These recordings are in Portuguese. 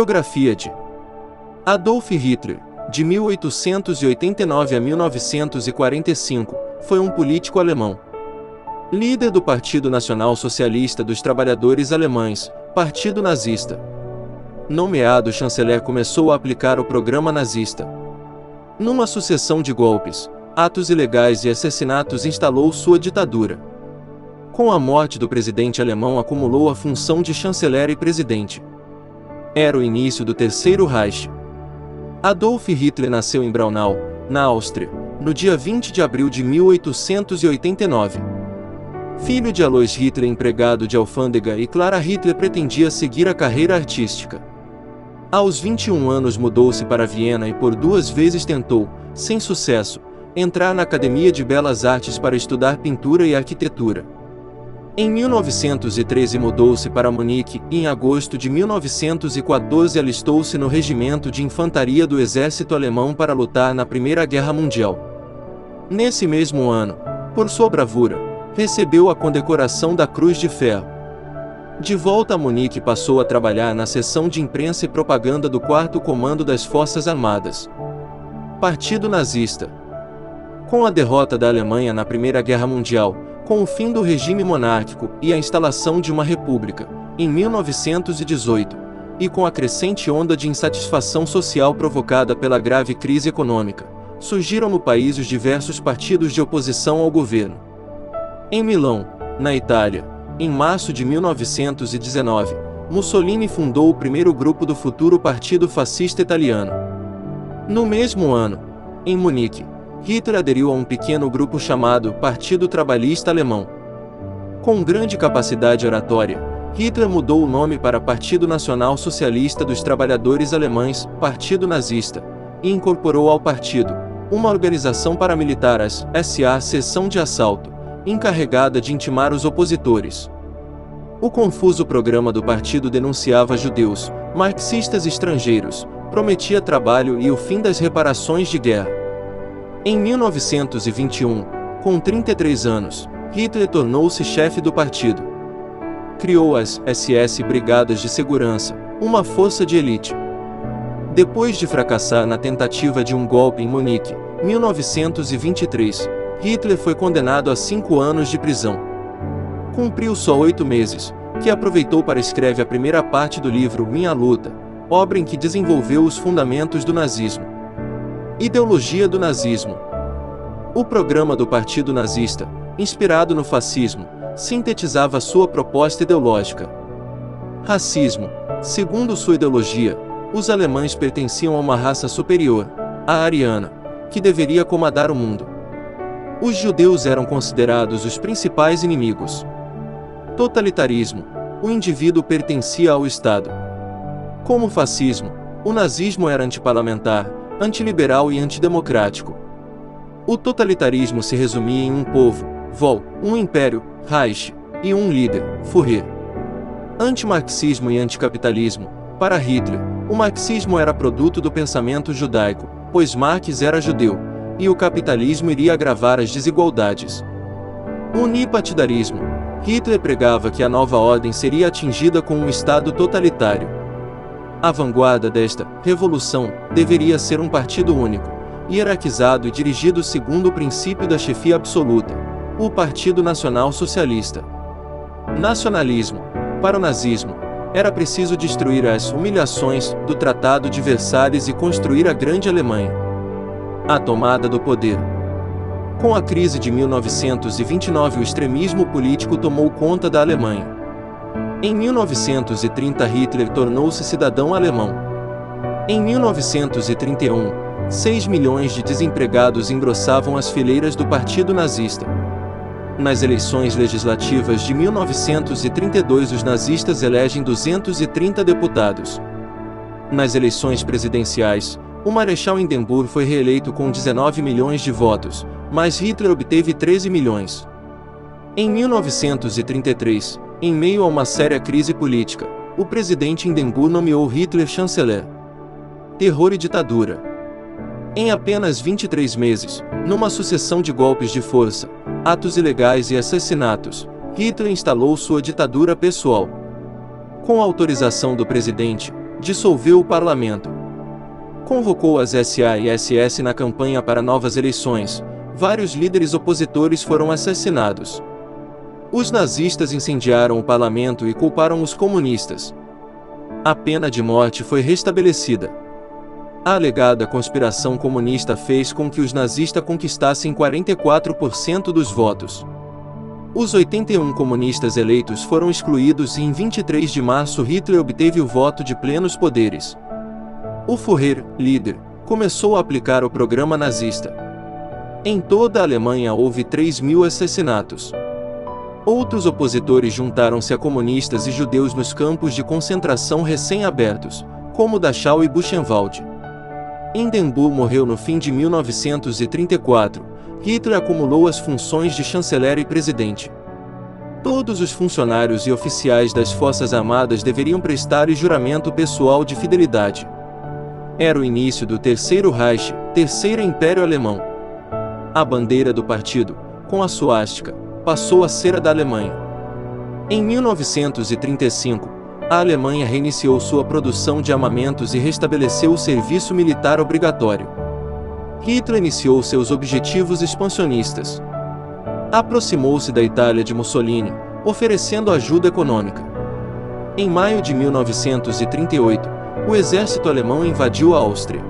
Biografia de Adolf Hitler, de 1889 a 1945, foi um político alemão. Líder do Partido Nacional Socialista dos Trabalhadores Alemães, Partido Nazista. Nomeado chanceler, começou a aplicar o programa nazista. Numa sucessão de golpes, atos ilegais e assassinatos, instalou sua ditadura. Com a morte do presidente alemão, acumulou a função de chanceler e presidente. Era o início do Terceiro Reich. Adolf Hitler nasceu em Braunau, na Áustria, no dia 20 de abril de 1889. Filho de Alois Hitler, empregado de alfândega, e Clara Hitler pretendia seguir a carreira artística. Aos 21 anos mudou-se para Viena e por duas vezes tentou, sem sucesso, entrar na Academia de Belas Artes para estudar pintura e arquitetura. Em 1913 mudou-se para Munique e em agosto de 1914 alistou-se no Regimento de Infantaria do Exército Alemão para lutar na Primeira Guerra Mundial. Nesse mesmo ano, por sua bravura, recebeu a condecoração da Cruz de Ferro. De volta a Munique passou a trabalhar na seção de imprensa e propaganda do 4 Comando das Forças Armadas. Partido Nazista. Com a derrota da Alemanha na Primeira Guerra Mundial, com o fim do regime monárquico e a instalação de uma república, em 1918, e com a crescente onda de insatisfação social provocada pela grave crise econômica, surgiram no país os diversos partidos de oposição ao governo. Em Milão, na Itália, em março de 1919, Mussolini fundou o primeiro grupo do futuro Partido Fascista Italiano. No mesmo ano, em Munique, Hitler aderiu a um pequeno grupo chamado Partido Trabalhista Alemão. Com grande capacidade oratória, Hitler mudou o nome para Partido Nacional Socialista dos Trabalhadores Alemães, Partido Nazista, e incorporou ao partido uma organização paramilitar, as SA Seção de Assalto, encarregada de intimar os opositores. O confuso programa do partido denunciava judeus, marxistas estrangeiros, prometia trabalho e o fim das reparações de guerra. Em 1921, com 33 anos, Hitler tornou-se chefe do partido. Criou as SS Brigadas de Segurança, uma força de elite. Depois de fracassar na tentativa de um golpe em Munique, 1923, Hitler foi condenado a cinco anos de prisão. Cumpriu só oito meses, que aproveitou para escrever a primeira parte do livro Minha Luta, obra em que desenvolveu os fundamentos do nazismo. Ideologia do nazismo. O programa do Partido Nazista, inspirado no fascismo, sintetizava sua proposta ideológica. Racismo. Segundo sua ideologia, os alemães pertenciam a uma raça superior, a ariana, que deveria comandar o mundo. Os judeus eram considerados os principais inimigos. Totalitarismo. O indivíduo pertencia ao Estado. Como fascismo, o nazismo era antiparlamentar, antiliberal e antidemocrático. O totalitarismo se resumia em um povo, Vol, um império, Reich, e um líder, Führer. Antimarxismo e anticapitalismo. Para Hitler, o marxismo era produto do pensamento judaico, pois Marx era judeu, e o capitalismo iria agravar as desigualdades. Unipartidarismo. Hitler pregava que a nova ordem seria atingida com um Estado totalitário. A vanguarda desta revolução deveria ser um partido único, hierarquizado e dirigido segundo o princípio da chefia absoluta, o Partido Nacional Socialista. Nacionalismo. Para o nazismo, era preciso destruir as humilhações do Tratado de Versalhes e construir a Grande Alemanha. A tomada do poder. Com a crise de 1929, o extremismo político tomou conta da Alemanha. Em 1930 Hitler tornou-se cidadão alemão. Em 1931, 6 milhões de desempregados engrossavam as fileiras do Partido Nazista. Nas eleições legislativas de 1932 os nazistas elegem 230 deputados. Nas eleições presidenciais, o Marechal Hindenburg foi reeleito com 19 milhões de votos, mas Hitler obteve 13 milhões. Em 1933, em meio a uma séria crise política, o presidente Hindenburg nomeou Hitler chanceler. Terror e ditadura. Em apenas 23 meses, numa sucessão de golpes de força, atos ilegais e assassinatos, Hitler instalou sua ditadura pessoal. Com autorização do presidente, dissolveu o parlamento. Convocou as SA e SS na campanha para novas eleições. Vários líderes opositores foram assassinados. Os nazistas incendiaram o parlamento e culparam os comunistas. A pena de morte foi restabelecida. A alegada conspiração comunista fez com que os nazistas conquistassem 44% dos votos. Os 81 comunistas eleitos foram excluídos e em 23 de março Hitler obteve o voto de plenos poderes. O Führer, líder, começou a aplicar o programa nazista. Em toda a Alemanha houve 3 mil assassinatos. Outros opositores juntaram-se a comunistas e judeus nos campos de concentração recém-abertos, como Dachau e Buchenwald. Hindenburg morreu no fim de 1934. Hitler acumulou as funções de chanceler e presidente. Todos os funcionários e oficiais das Forças Armadas deveriam prestar juramento pessoal de fidelidade. Era o início do Terceiro Reich, Terceiro Império Alemão. A bandeira do partido, com a suástica, passou a ser a da Alemanha. Em 1935, a Alemanha reiniciou sua produção de armamentos e restabeleceu o serviço militar obrigatório. Hitler iniciou seus objetivos expansionistas. Aproximou-se da Itália de Mussolini, oferecendo ajuda econômica. Em maio de 1938, o exército alemão invadiu a Áustria.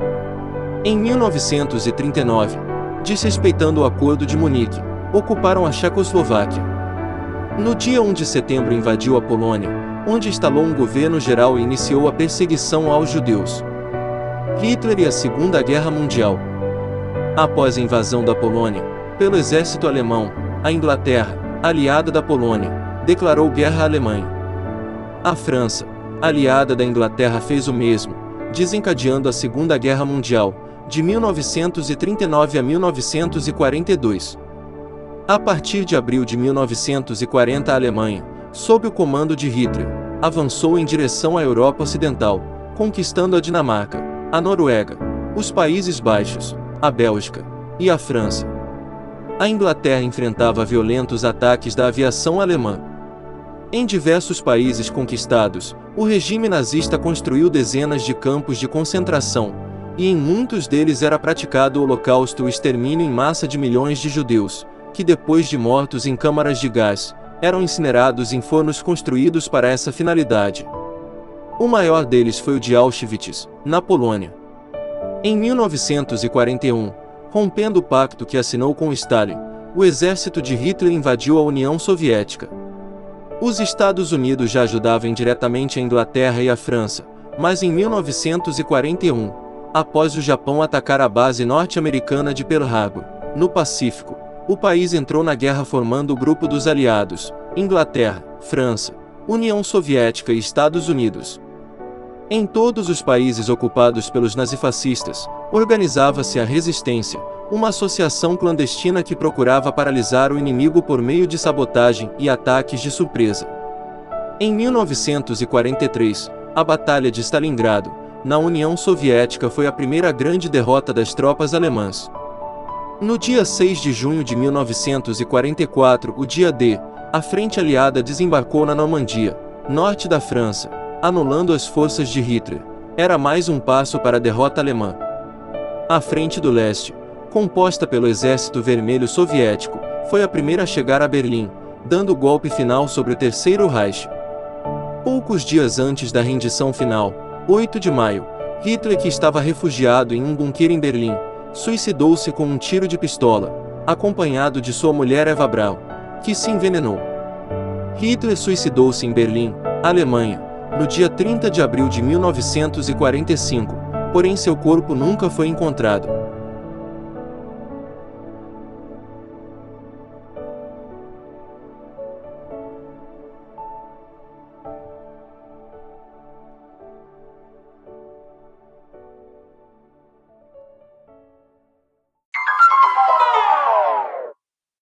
Em 1939, desrespeitando o Acordo de Munique, ocuparam a Checoslováquia. No dia 1 de setembro invadiu a Polônia, onde instalou um governo geral e iniciou a perseguição aos judeus. Hitler e a Segunda Guerra Mundial. Após a invasão da Polônia, pelo exército alemão, a Inglaterra, aliada da Polônia, declarou guerra à Alemanha. A França, aliada da Inglaterra, fez o mesmo, desencadeando a Segunda Guerra Mundial, de 1939 a 1942. A partir de abril de 1940, a Alemanha, sob o comando de Hitler, avançou em direção à Europa Ocidental, conquistando a Dinamarca, a Noruega, os Países Baixos, a Bélgica e a França. A Inglaterra enfrentava violentos ataques da aviação alemã. Em diversos países conquistados, o regime nazista construiu dezenas de campos de concentração, e em muitos deles era praticado o holocausto o extermínio em massa de milhões de judeus, que depois de mortos em câmaras de gás, eram incinerados em fornos construídos para essa finalidade. O maior deles foi o de Auschwitz, na Polônia. Em 1941, rompendo o pacto que assinou com Stalin, o exército de Hitler invadiu a União Soviética. Os Estados Unidos já ajudavam indiretamente a Inglaterra e a França, mas em 1941, após o Japão atacar a base norte-americana de Pearl Harbor, no Pacífico, o país entrou na guerra formando o Grupo dos Aliados, Inglaterra, França, União Soviética e Estados Unidos. Em todos os países ocupados pelos nazifascistas, organizava-se a Resistência, uma associação clandestina que procurava paralisar o inimigo por meio de sabotagem e ataques de surpresa. Em 1943, a Batalha de Stalingrado, na União Soviética foi a primeira grande derrota das tropas alemãs. No dia 6 de junho de 1944, o dia D, a frente aliada desembarcou na Normandia, norte da França, anulando as forças de Hitler. Era mais um passo para a derrota alemã. A frente do leste, composta pelo Exército Vermelho Soviético, foi a primeira a chegar a Berlim, dando o golpe final sobre o Terceiro Reich. Poucos dias antes da rendição final, 8 de maio, Hitler, que estava refugiado em um bunker em Berlim, suicidou-se com um tiro de pistola, acompanhado de sua mulher Eva Braun, que se envenenou. Hitler suicidou-se em Berlim, Alemanha, no dia 30 de abril de 1945, porém seu corpo nunca foi encontrado.